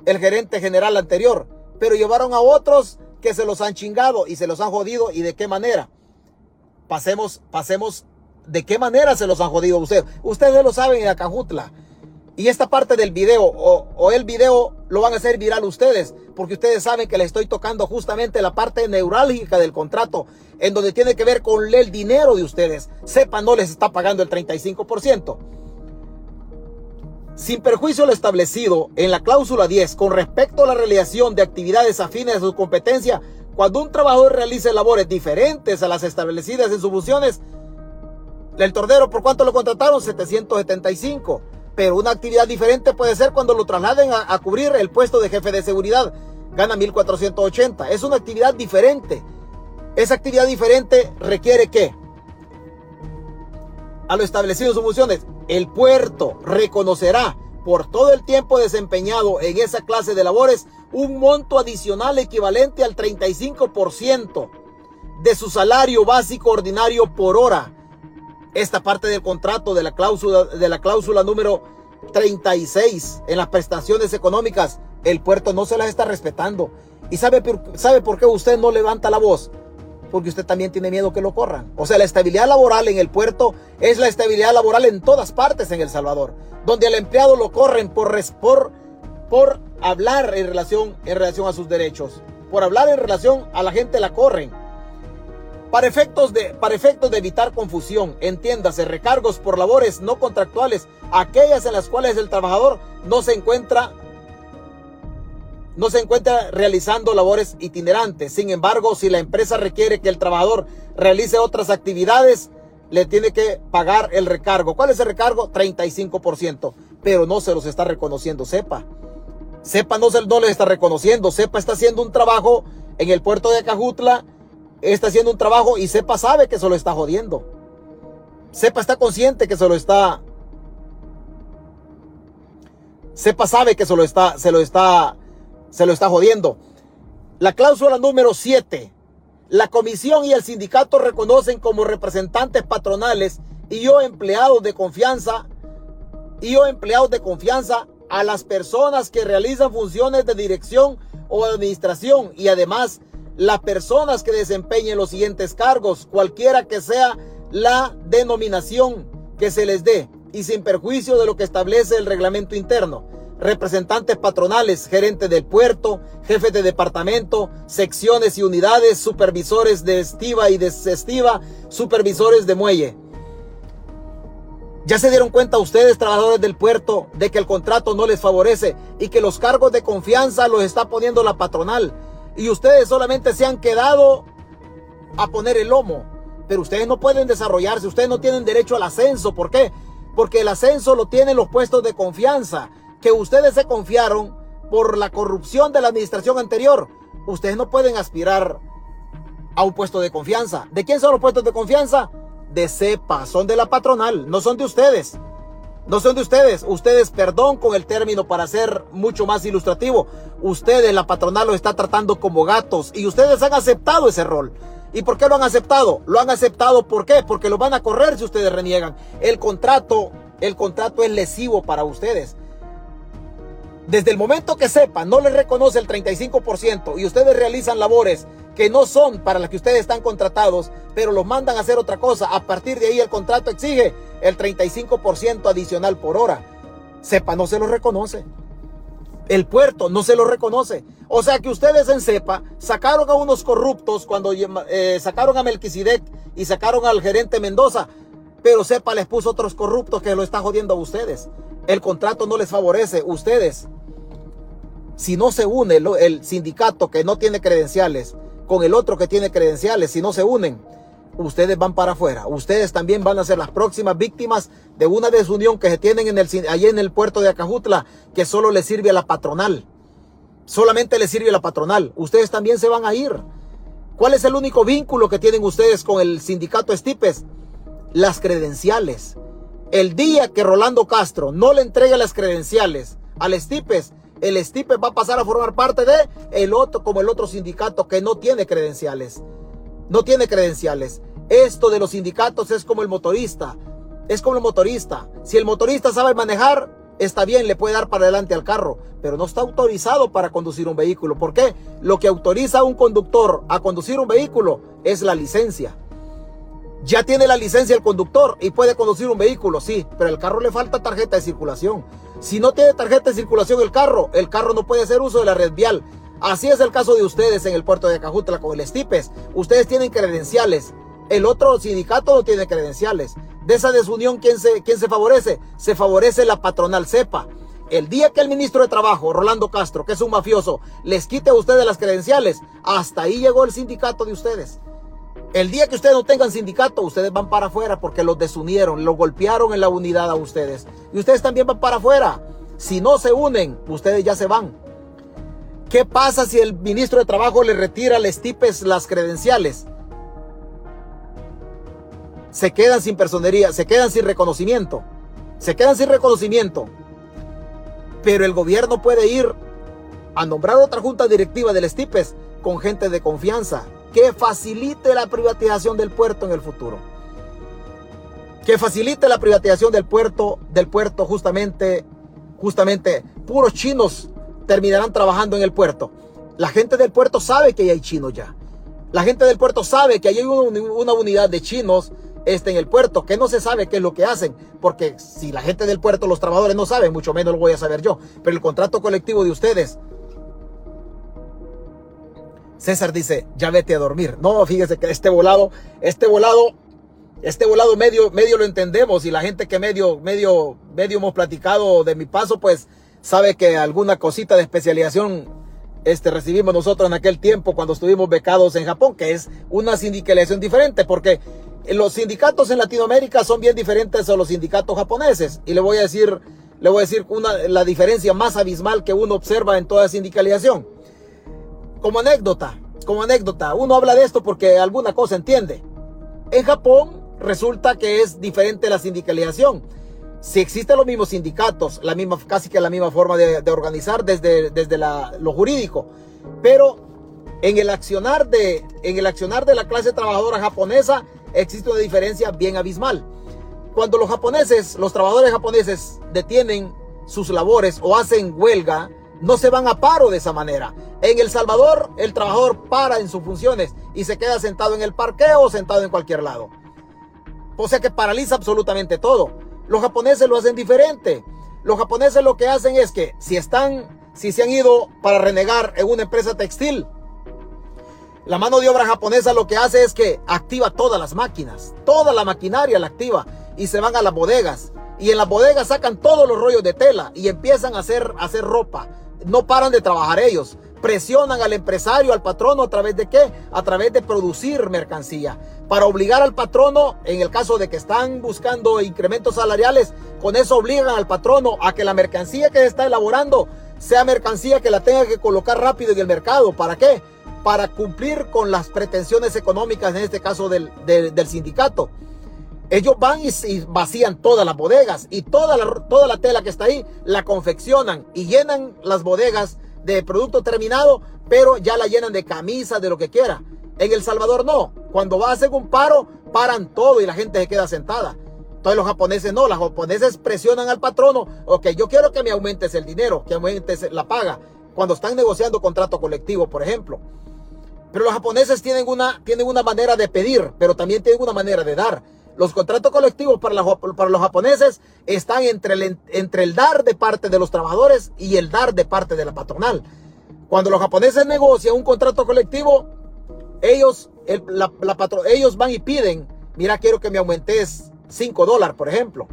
el gerente general anterior, pero llevaron a otros que se los han chingado y se los han jodido y de qué manera. Pasemos, pasemos, de qué manera se los han jodido ustedes. Ustedes lo saben en Acajutla. Y esta parte del video o, el video lo van a hacer viral ustedes, porque ustedes saben que les estoy tocando justamente la parte neurálgica del contrato, en donde tiene que ver con el dinero de ustedes. Sepan, no les está pagando el 35%. Sin perjuicio lo establecido en la cláusula 10 con respecto a la realización de actividades afines a su competencia, cuando un trabajador realice labores diferentes a las establecidas en sus funciones, el tordero, ¿por cuánto lo contrataron? 775 pero una actividad diferente puede ser cuando lo trasladen a, cubrir el puesto de jefe de seguridad. Gana 1480. Es una actividad diferente. Esa actividad diferente requiere que, a lo establecido en sus funciones, el puerto reconocerá por todo el tiempo desempeñado en esa clase de labores un monto adicional equivalente al 35% de su salario básico ordinario por hora esta parte del contrato de la cláusula, de la cláusula número 36 en las prestaciones económicas, el puerto no se las está respetando. ¿Y sabe, sabe por qué usted no levanta la voz? Porque usted también tiene miedo que lo corran. O sea, la estabilidad laboral en el puerto es la estabilidad laboral en todas partes en El Salvador, donde al empleado lo corren por, por, por hablar en relación, en relación a sus derechos. Por hablar en relación a la gente la corren. Para efectos, de, para efectos de evitar confusión, entiéndase, recargos por labores no contractuales, aquellas en las cuales el trabajador no se encuentra no se encuentra realizando labores itinerantes. Sin embargo, si la empresa requiere que el trabajador realice otras actividades, le tiene que pagar el recargo. ¿Cuál es el recargo? 35%. Pero no se los está reconociendo sepa. Sepa no, se, no les está reconociendo. Sepa está haciendo un trabajo en el puerto de Acajutla. Está haciendo un trabajo y Sepa sabe que se lo está jodiendo. Sepa está consciente que se lo está. Sepa sabe que se lo está, se lo está, se lo está jodiendo. La cláusula número 7 la comisión y el sindicato reconocen como representantes patronales y yo empleados de confianza y yo empleados de confianza a las personas que realizan funciones de dirección o administración y además las personas que desempeñen los siguientes cargos, cualquiera que sea la denominación que se les dé y sin perjuicio de lo que establece el reglamento interno representantes patronales, gerentes del puerto, jefes de departamento, secciones y unidades, supervisores de estiva y desestiva, supervisores de muelle. Ya se dieron cuenta ustedes, trabajadores del puerto, de que el contrato no les favorece y que los cargos de confianza los está poniendo la patronal. Y ustedes solamente se han quedado a poner el lomo. Pero ustedes no pueden desarrollarse, ustedes no tienen derecho al ascenso. ¿Por qué? Porque el ascenso lo tienen los puestos de confianza que ustedes se confiaron por la corrupción de la administración anterior. Ustedes no pueden aspirar a un puesto de confianza. ¿De quién son los puestos de confianza? De CEPA, son de la patronal, no son de ustedes. No son de ustedes. Ustedes, perdón con el término para ser mucho más ilustrativo. Ustedes, la patronal, lo está tratando como gatos y ustedes han aceptado ese rol. ¿Y por qué lo han aceptado? Lo han aceptado, ¿por qué? Porque lo van a correr si ustedes reniegan. El contrato, el contrato es lesivo para ustedes. Desde el momento que sepa, no les reconoce el 35% y ustedes realizan labores que no son para las que ustedes están contratados, pero los mandan a hacer otra cosa, a partir de ahí el contrato exige el 35% adicional por hora. Sepa no se lo reconoce. El puerto no se lo reconoce. O sea que ustedes en CEPA sacaron a unos corruptos cuando eh, sacaron a Melquisedec y sacaron al gerente Mendoza. Pero CEPA les puso otros corruptos que lo están jodiendo a ustedes. El contrato no les favorece. Ustedes si no se une el, sindicato que no tiene credenciales con el otro que tiene credenciales, si no se unen, ustedes van para afuera. Ustedes también van a ser las próximas víctimas de una desunión que se tienen en el, allí en el puerto de Acajutla, que solo le sirve a la patronal. Solamente le sirve a la patronal. Ustedes también se van a ir. ¿Cuál es el único vínculo que tienen ustedes con el sindicato Estipes? Las credenciales. El día que Rolando Castro no le entregue las credenciales al Estipes, el STIPE va a pasar a formar parte de el otro, como el otro sindicato que no tiene credenciales. No tiene credenciales. Esto de los sindicatos es como el motorista. Es como el motorista. Si el motorista sabe manejar, está bien, le puede dar para adelante al carro, pero no está autorizado para conducir un vehículo. ¿Por qué? Lo que autoriza a un conductor a conducir un vehículo es la licencia. Ya tiene la licencia el conductor y puede conducir un vehículo, sí, pero al carro le falta tarjeta de circulación. Si no tiene tarjeta de circulación el carro, el carro no puede hacer uso de la red vial. Así es el caso de ustedes en el puerto de Cajutla con el Estipes. Ustedes tienen credenciales. El otro sindicato no tiene credenciales. De esa desunión, ¿quién se, quién se favorece? Se favorece la patronal CEPA. El día que el ministro de Trabajo, Rolando Castro, que es un mafioso, les quite a ustedes las credenciales, hasta ahí llegó el sindicato de ustedes. El día que ustedes no tengan sindicato, ustedes van para afuera porque los desunieron, los golpearon en la unidad a ustedes. Y ustedes también van para afuera. Si no se unen, ustedes ya se van. ¿Qué pasa si el ministro de Trabajo le retira al Estipes las credenciales? Se quedan sin personería, se quedan sin reconocimiento. Se quedan sin reconocimiento. Pero el gobierno puede ir a nombrar otra junta directiva del Estipes con gente de confianza que facilite la privatización del puerto en el futuro. Que facilite la privatización del puerto, del puerto justamente, justamente, puros chinos terminarán trabajando en el puerto. La gente del puerto sabe que hay chinos ya. La gente del puerto sabe que hay una, unidad de chinos este, en el puerto, que no se sabe qué es lo que hacen, porque si la gente del puerto, los trabajadores no saben, mucho menos lo voy a saber yo, pero el contrato colectivo de ustedes César dice, ya vete a dormir. No, fíjese que este volado, este volado, este volado medio, medio lo entendemos y la gente que medio, medio, medio hemos platicado de mi paso, pues sabe que alguna cosita de especialización este, recibimos nosotros en aquel tiempo cuando estuvimos becados en Japón, que es una sindicalización diferente, porque los sindicatos en Latinoamérica son bien diferentes a los sindicatos japoneses. Y le voy a decir, le voy a decir una, la diferencia más abismal que uno observa en toda sindicalización. Como anécdota, como anécdota, uno habla de esto porque alguna cosa entiende. En Japón resulta que es diferente la sindicalización. Si existen los mismos sindicatos, la misma, casi que la misma forma de, organizar desde, desde lo jurídico, pero en el, accionar de, en el accionar de la clase trabajadora japonesa existe una diferencia bien abismal. Cuando los japoneses, los trabajadores japoneses detienen sus labores o hacen huelga, no se van a paro de esa manera. En El Salvador, el trabajador para en sus funciones y se queda sentado en el parqueo o sentado en cualquier lado. O sea que paraliza absolutamente todo. Los japoneses lo hacen diferente. Los japoneses lo que hacen es que si están, si se han ido para renegar en una empresa textil, la mano de obra japonesa lo que hace es que activa todas las máquinas, toda la maquinaria la activa y se van a las bodegas. Y en las bodegas sacan todos los rollos de tela y empiezan a hacer, a hacer ropa. No paran de trabajar ellos presionan al empresario, al patrono, a través de qué? A través de producir mercancía. Para obligar al patrono, en el caso de que están buscando incrementos salariales, con eso obligan al patrono a que la mercancía que se está elaborando sea mercancía que la tenga que colocar rápido en el mercado. ¿Para qué? Para cumplir con las pretensiones económicas, en este caso del, del, sindicato. Ellos van y, vacían todas las bodegas y toda la, toda la tela que está ahí la confeccionan y llenan las bodegas de producto terminado, pero ya la llenan de camisas, de lo que quiera. En El Salvador no. Cuando va a hacer un paro, paran todo y la gente se queda sentada. Entonces los japoneses no, los japoneses presionan al patrono, ok, yo quiero que me aumentes el dinero, que aumentes la paga, cuando están negociando contrato colectivo, por ejemplo. Pero los japoneses tienen una, tienen una manera de pedir, pero también tienen una manera de dar. Los contratos colectivos para, para los japoneses están entre el, entre el dar de parte de los trabajadores y el dar de parte de la patronal. Cuando los japoneses negocian un contrato colectivo, ellos, la, ellos van y piden, mira, quiero que me aumentes 5 dólares, por ejemplo.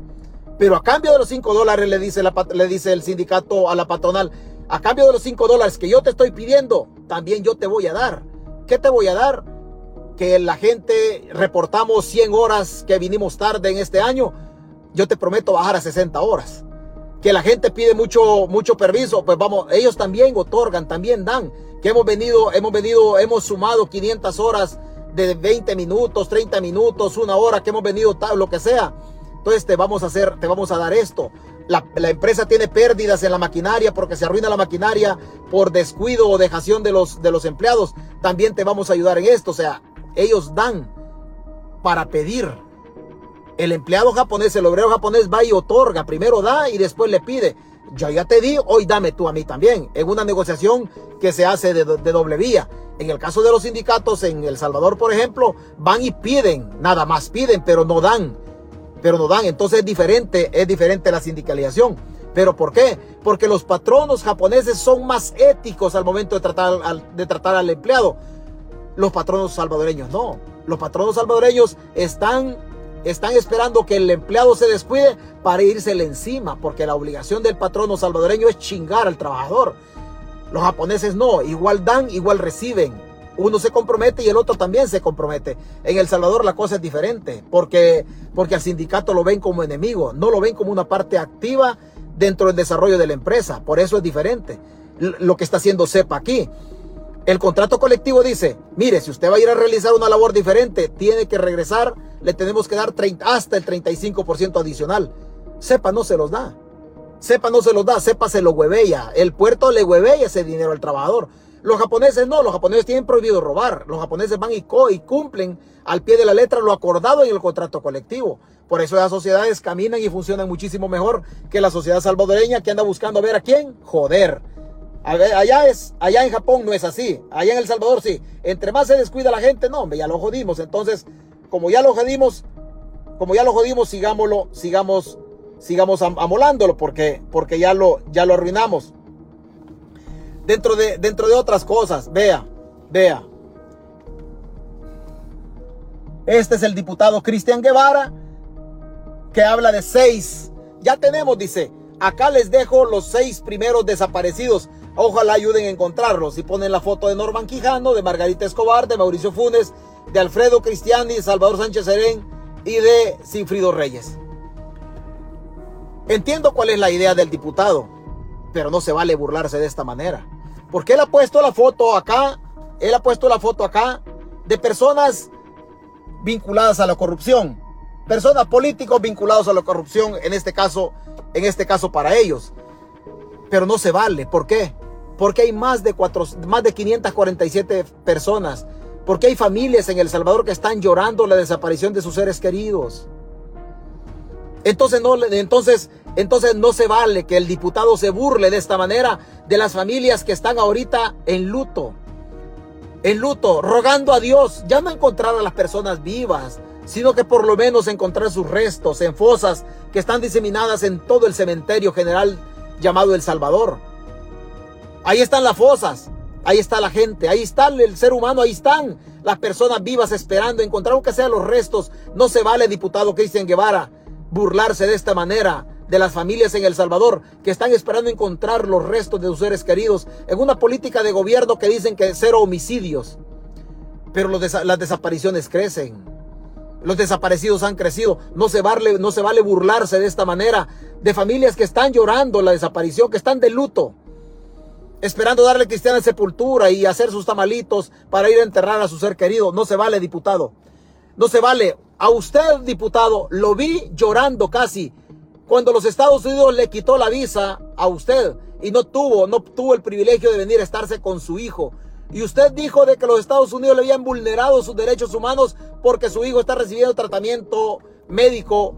Pero a cambio de los 5 dólares le dice, le dice el sindicato a la patronal, a cambio de los 5 dólares que yo te estoy pidiendo, también yo te voy a dar. ¿Qué te voy a dar? Que la gente reportamos 100 horas que vinimos tarde en este año, yo te prometo bajar a 60 horas. Que la gente pide mucho, mucho permiso, pues vamos, ellos también otorgan, también dan. Que hemos venido, hemos venido, hemos sumado 500 horas de 20 minutos, 30 minutos, una hora, que hemos venido tal, lo que sea. Entonces te vamos a hacer, te vamos a dar esto. La, la, empresa tiene pérdidas en la maquinaria porque se arruina la maquinaria por descuido o dejación de los, de los empleados. También te vamos a ayudar en esto. O sea, ellos dan para pedir. El empleado japonés, el obrero japonés va y otorga, primero da y después le pide. Yo ya te di, hoy dame tú a mí también. En una negociación que se hace de, doble vía. En el caso de los sindicatos en El Salvador, por ejemplo, van y piden, nada más piden, pero no dan. Pero no dan. Entonces es diferente, es diferente la sindicalización. ¿Pero por qué? Porque los patronos japoneses son más éticos al momento de tratar de tratar al empleado. Los patronos salvadoreños no. Los patronos salvadoreños están, están esperando que el empleado se descuide para irsele encima, porque la obligación del patrono salvadoreño es chingar al trabajador. Los japoneses no, igual dan, igual reciben. Uno se compromete y el otro también se compromete. En El Salvador la cosa es diferente, porque, porque al sindicato lo ven como enemigo, no lo ven como una parte activa dentro del desarrollo de la empresa. Por eso es diferente lo que está haciendo CEPA aquí. El contrato colectivo dice, mire, si usted va a ir a realizar una labor diferente, tiene que regresar, le tenemos que dar 30, hasta el 35% adicional. Sepa no se los da. Sepa no se los da, sepa se lo huevea. El puerto le huevea ese dinero al trabajador. Los japoneses no, los japoneses tienen prohibido robar. Los japoneses van y, co y cumplen al pie de la letra lo acordado en el contrato colectivo. Por eso las sociedades caminan y funcionan muchísimo mejor que la sociedad salvadoreña que anda buscando ver a quién joder. Allá es, allá en Japón no es así. Allá en El Salvador sí. Entre más se descuida la gente, no, hombre, ya lo jodimos. Entonces, como ya lo jodimos, como ya lo jodimos, sigámoslo, sigamos, sigamos amolándolo, porque, porque ya lo, ya lo arruinamos. Dentro de, dentro de otras cosas, vea, vea. Este es el diputado Cristian Guevara, que habla de seis. Ya tenemos, dice, acá les dejo los seis primeros desaparecidos Ojalá ayuden a encontrarlos. Y ponen la foto de Norman Quijano, de Margarita Escobar, de Mauricio Funes, de Alfredo Cristiani, de Salvador Sánchez Serén y de Sinfrido Reyes. Entiendo cuál es la idea del diputado, pero no se vale burlarse de esta manera. Porque él ha puesto la foto acá, él ha puesto la foto acá de personas vinculadas a la corrupción, personas políticos vinculados a la corrupción, en este caso, en este caso para ellos. Pero no se vale, ¿por qué? Porque hay más de, cuatro, más de 547 personas, porque hay familias en El Salvador que están llorando la desaparición de sus seres queridos. Entonces no, entonces, entonces no se vale que el diputado se burle de esta manera de las familias que están ahorita en luto. En luto, rogando a Dios ya no encontrar a las personas vivas, sino que por lo menos encontrar sus restos en fosas que están diseminadas en todo el cementerio general llamado El Salvador. Ahí están las fosas, ahí está la gente, ahí está el ser humano, ahí están las personas vivas esperando encontrar aunque sean los restos. No se vale, diputado Cristian Guevara, burlarse de esta manera de las familias en El Salvador que están esperando encontrar los restos de sus seres queridos en una política de gobierno que dicen que cero homicidios. Pero las desapariciones crecen. Los desaparecidos han crecido. No se, vale, no se vale burlarse de esta manera de familias que están llorando la desaparición, que están de luto, esperando darle cristiana sepultura y hacer sus tamalitos para ir a enterrar a su ser querido. No se vale, diputado. No se vale. A usted, diputado, lo vi llorando casi cuando los Estados Unidos le quitó la visa a usted y no tuvo, no tuvo el privilegio de venir a estarse con su hijo. Y usted dijo de que los Estados Unidos le habían vulnerado sus derechos humanos porque su hijo está recibiendo tratamiento médico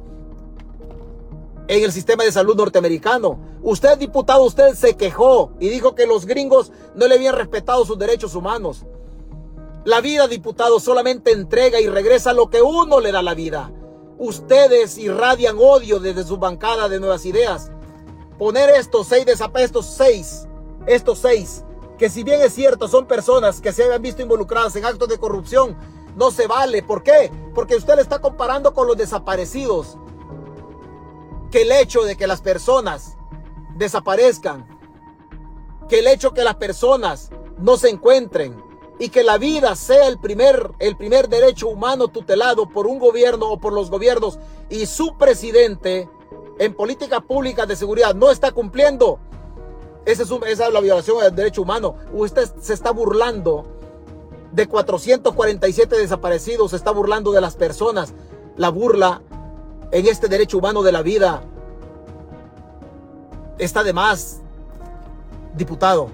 en el sistema de salud norteamericano. Usted, diputado, usted se quejó y dijo que los gringos no le habían respetado sus derechos humanos. La vida, diputado, solamente entrega y regresa lo que uno le da la vida. Ustedes irradian odio desde su bancada de nuevas ideas. Poner estos seis estos seis, estos seis, que si bien es cierto son personas que se habían visto involucradas en actos de corrupción, no se vale. ¿Por qué? Porque usted le está comparando con los desaparecidos. Que el hecho de que las personas desaparezcan, que el hecho que las personas no se encuentren, y que la vida sea el primer, el primer derecho humano tutelado por un gobierno o por los gobiernos y su presidente en política pública de seguridad no está cumpliendo. Esa es, esa es la violación del derecho humano. Usted se está burlando de 447 desaparecidos, se está burlando de las personas. La burla en este derecho humano de la vida está de más, diputado.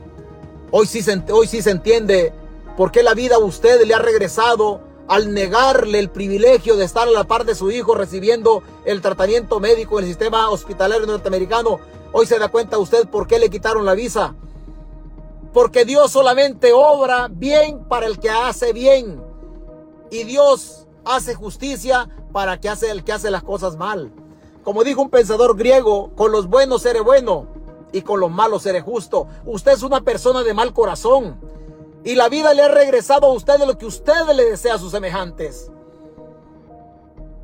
Hoy sí, se, hoy sí se entiende ¿Por qué la vida a usted le ha regresado al negarle el privilegio de estar a la par de su hijo recibiendo el tratamiento médico en el sistema hospitalario norteamericano? Hoy se da cuenta usted por qué le quitaron la visa. Porque Dios solamente obra bien para el que hace bien. Y Dios hace justicia para que hace el que hace las cosas mal. Como dijo un pensador griego, con los buenos seré bueno y con los malos seré justo. Usted es una persona de mal corazón. Y la vida le ha regresado a usted de lo que usted le desea a sus semejantes.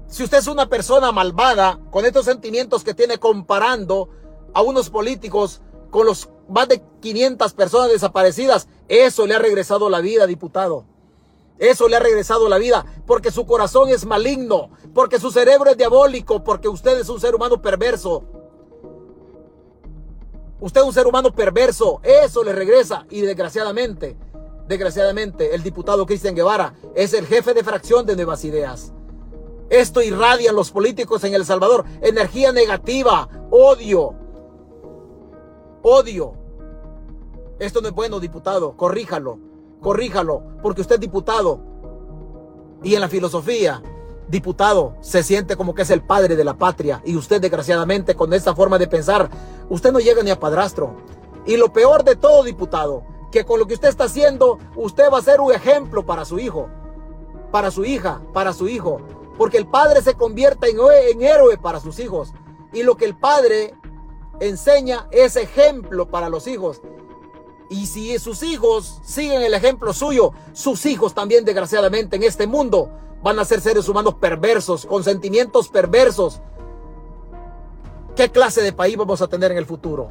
Si usted es una persona malvada, con estos sentimientos que tiene comparando a unos políticos con los más de 500 personas desaparecidas, eso le ha regresado la vida, diputado. Eso le ha regresado la vida, porque su corazón es maligno, porque su cerebro es diabólico, porque usted es un ser humano perverso. Usted es un ser humano perverso, eso le regresa y desgraciadamente Desgraciadamente, el diputado Cristian Guevara es el jefe de fracción de Nuevas Ideas. Esto irradia los políticos en El Salvador. Energía negativa, odio. Odio. Esto no es bueno, diputado. Corríjalo. Corríjalo. Porque usted es diputado. Y en la filosofía, diputado se siente como que es el padre de la patria. Y usted, desgraciadamente, con esta forma de pensar, usted no llega ni a padrastro. Y lo peor de todo, diputado, que con lo que usted está haciendo, usted va a ser un ejemplo para su hijo, para su hija, para su hijo. Porque el padre se convierte en, en héroe para sus hijos. Y lo que el padre enseña es ejemplo para los hijos. Y si sus hijos siguen el ejemplo suyo, sus hijos también desgraciadamente en este mundo van a ser seres humanos perversos, con sentimientos perversos. ¿Qué clase de país vamos a tener en el futuro?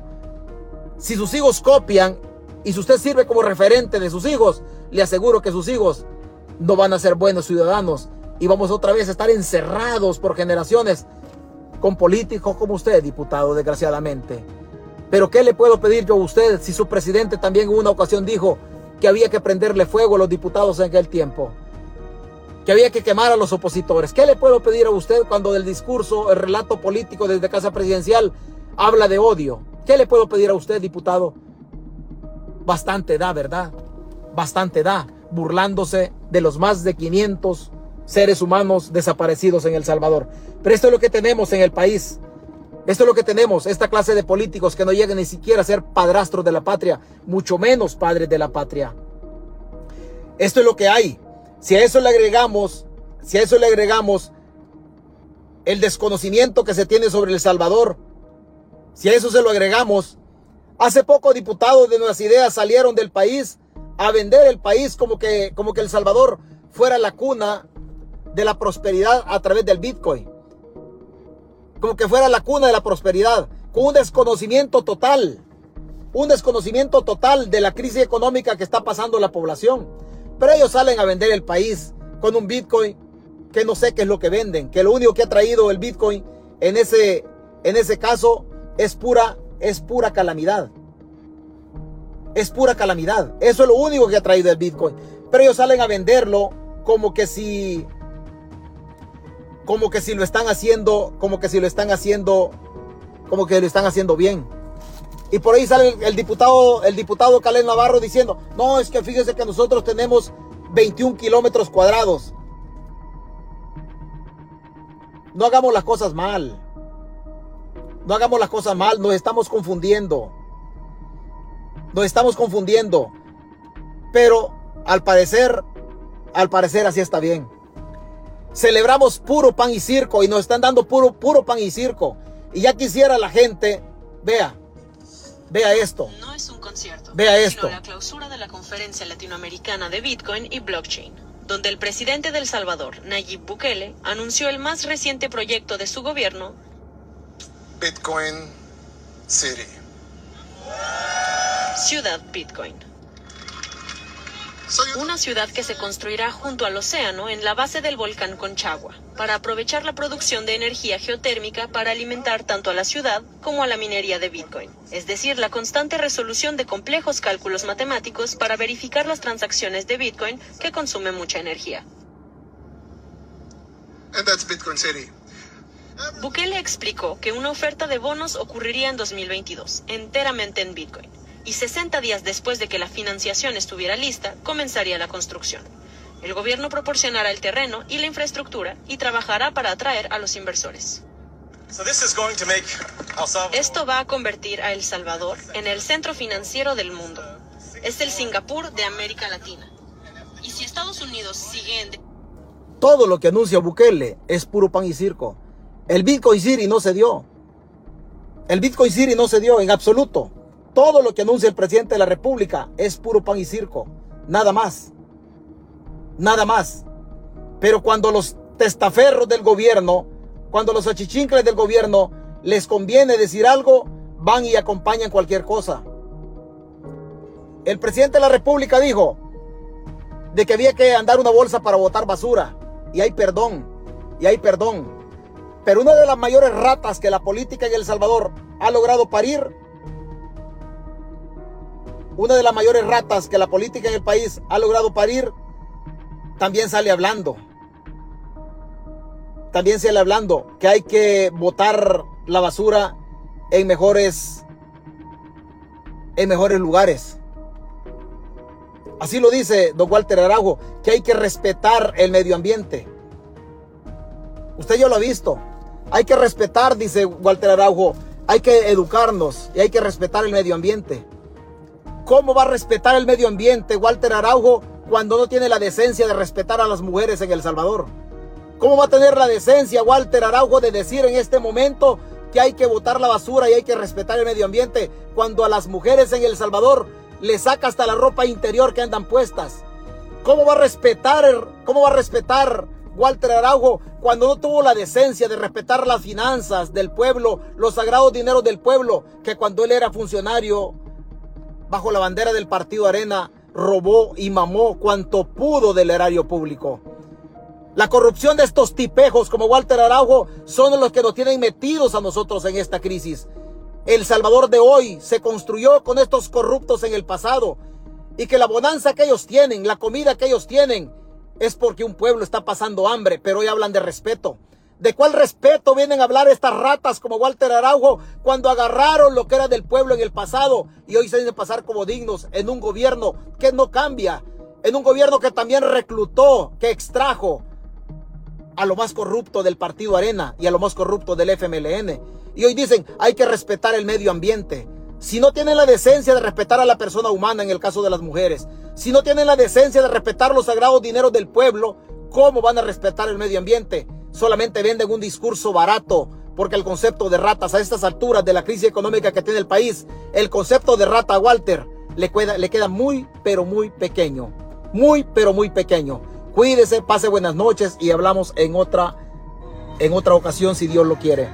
Si sus hijos copian Y si usted sirve como referente de sus hijos, le aseguro que sus hijos no van a ser buenos ciudadanos y vamos otra vez a estar encerrados por generaciones con políticos como usted, diputado, desgraciadamente. Pero ¿qué le puedo pedir yo a usted si su presidente también en una ocasión dijo que había que prenderle fuego a los diputados en aquel tiempo? Que había que quemar a los opositores. ¿Qué le puedo pedir a usted cuando del discurso, el relato político desde Casa Presidencial habla de odio? ¿Qué le puedo pedir a usted, diputado? Bastante da, ¿verdad? Bastante da, burlándose de los más de 500 seres humanos desaparecidos en El Salvador. Pero esto es lo que tenemos en el país. Esto es lo que tenemos, esta clase de políticos que no llegan ni siquiera a ser padrastros de la patria, mucho menos padres de la patria. Esto es lo que hay. Si a eso le agregamos, si a eso le agregamos el desconocimiento que se tiene sobre El Salvador, si a eso se lo agregamos, hace poco diputados de nuevas ideas salieron del país a vender el país como que, como que El Salvador fuera la cuna de la prosperidad a través del Bitcoin como que fuera la cuna de la prosperidad, con un desconocimiento total, un desconocimiento total de la crisis económica que está pasando la población. Pero ellos salen a vender el país con un Bitcoin que no sé qué es lo que venden, que lo único que ha traído el Bitcoin en ese, en ese caso es pura, es pura calamidad. Es pura calamidad. Eso es lo único que ha traído el Bitcoin. Pero ellos salen a venderlo como que si como que si lo están haciendo, como que si lo están haciendo, como que lo están haciendo bien. Y por ahí sale el, diputado, el diputado Calén Navarro diciendo, no, es que fíjese que nosotros tenemos 21 kilómetros cuadrados. No hagamos las cosas mal. No hagamos las cosas mal, nos estamos confundiendo. Nos estamos confundiendo. Pero al parecer, al parecer así está bien. Celebramos puro pan y circo y nos están dando puro, puro pan y circo. Y ya quisiera la gente, vea, vea esto. No es un concierto, vea esto. sino la clausura de la Conferencia Latinoamericana de Bitcoin y Blockchain, donde el presidente del Salvador, Nayib Bukele, anunció el más reciente proyecto de su gobierno, Bitcoin City. Ciudad Bitcoin. Una ciudad que se construirá junto al océano en la base del volcán Conchagua, para aprovechar la producción de energía geotérmica para alimentar tanto a la ciudad como a la minería de Bitcoin, es decir, la constante resolución de complejos cálculos matemáticos para verificar las transacciones de Bitcoin que consumen mucha energía. Bukele explicó que una oferta de bonos ocurriría en 2022, enteramente en Bitcoin y 60 días después de que la financiación estuviera lista, comenzaría la construcción. El gobierno proporcionará el terreno y la infraestructura y trabajará para atraer a los inversores. Esto va a convertir a El Salvador en el centro financiero del mundo. Es el Singapur de América Latina. Y si Estados Unidos sigue en... Todo lo que anuncia Bukele es puro pan y circo. El Bitcoin City no se dio. El Bitcoin City no se dio en absoluto. Todo lo que anuncia el presidente de la República es puro pan y circo. Nada más. Nada más. Pero cuando los testaferros del gobierno, cuando los achichincles del gobierno les conviene decir algo, van y acompañan cualquier cosa. El presidente de la República dijo de que había que andar una bolsa para botar basura. Y hay perdón. Y hay perdón. Pero una de las mayores ratas que la política en El Salvador ha logrado parir una de las mayores ratas que la política en el país ha logrado parir, también sale hablando. También sale hablando que hay que botar la basura en mejores en mejores lugares. Así lo dice don Walter Araujo, que hay que respetar el medio ambiente. Usted ya lo ha visto. Hay que respetar, dice Walter Araujo, hay que educarnos y hay que respetar el medio ambiente. ¿Cómo va a respetar el medio ambiente Walter Araujo cuando no tiene la decencia de respetar a las mujeres en El Salvador? ¿Cómo va a tener la decencia Walter Araujo de decir en este momento que hay que botar la basura y hay que respetar el medio ambiente cuando a las mujeres en El Salvador le saca hasta la ropa interior que andan puestas? ¿Cómo va a respetar, cómo va a respetar Walter Araujo cuando no tuvo la decencia de respetar las finanzas del pueblo, los sagrados dineros del pueblo, que cuando él era funcionario bajo la bandera del partido Arena, robó y mamó cuanto pudo del erario público. La corrupción de estos tipejos como Walter Araujo son los que nos tienen metidos a nosotros en esta crisis. El Salvador de hoy se construyó con estos corruptos en el pasado y que la bonanza que ellos tienen, la comida que ellos tienen, es porque un pueblo está pasando hambre, pero hoy hablan de respeto. ¿De cuál respeto vienen a hablar estas ratas como Walter Araujo cuando agarraron lo que era del pueblo en el pasado y hoy se deben pasar como dignos en un gobierno que no cambia, en un gobierno que también reclutó, que extrajo a lo más corrupto del partido Arena y a lo más corrupto del FMLN? Y hoy dicen, hay que respetar el medio ambiente. Si no tienen la decencia de respetar a la persona humana en el caso de las mujeres, si no tienen la decencia de respetar los sagrados dineros del pueblo, ¿cómo van a respetar el medio ambiente? Solamente venden un discurso barato, porque el concepto de ratas a estas alturas de la crisis económica que tiene el país, el concepto de rata Walter le queda, le queda muy, pero muy pequeño. Muy, pero muy pequeño. Cuídese, pase buenas noches y hablamos en otra, en otra ocasión si Dios lo quiere.